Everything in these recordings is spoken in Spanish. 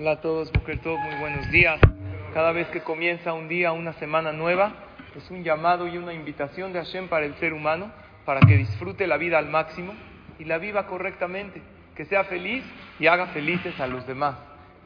Hola a todos, mujer, todos muy buenos días. Cada vez que comienza un día, una semana nueva, es un llamado y una invitación de Hashem para el ser humano, para que disfrute la vida al máximo y la viva correctamente, que sea feliz y haga felices a los demás.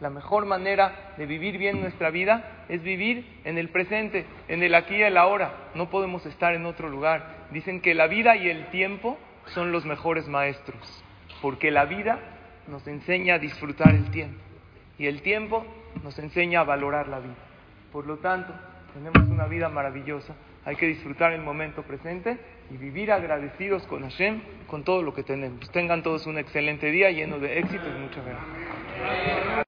La mejor manera de vivir bien nuestra vida es vivir en el presente, en el aquí y el ahora. No podemos estar en otro lugar. Dicen que la vida y el tiempo son los mejores maestros, porque la vida nos enseña a disfrutar el tiempo y el tiempo nos enseña a valorar la vida. Por lo tanto, tenemos una vida maravillosa, hay que disfrutar el momento presente y vivir agradecidos con Hashem, con todo lo que tenemos. Tengan todos un excelente día lleno de éxito y mucha verdad.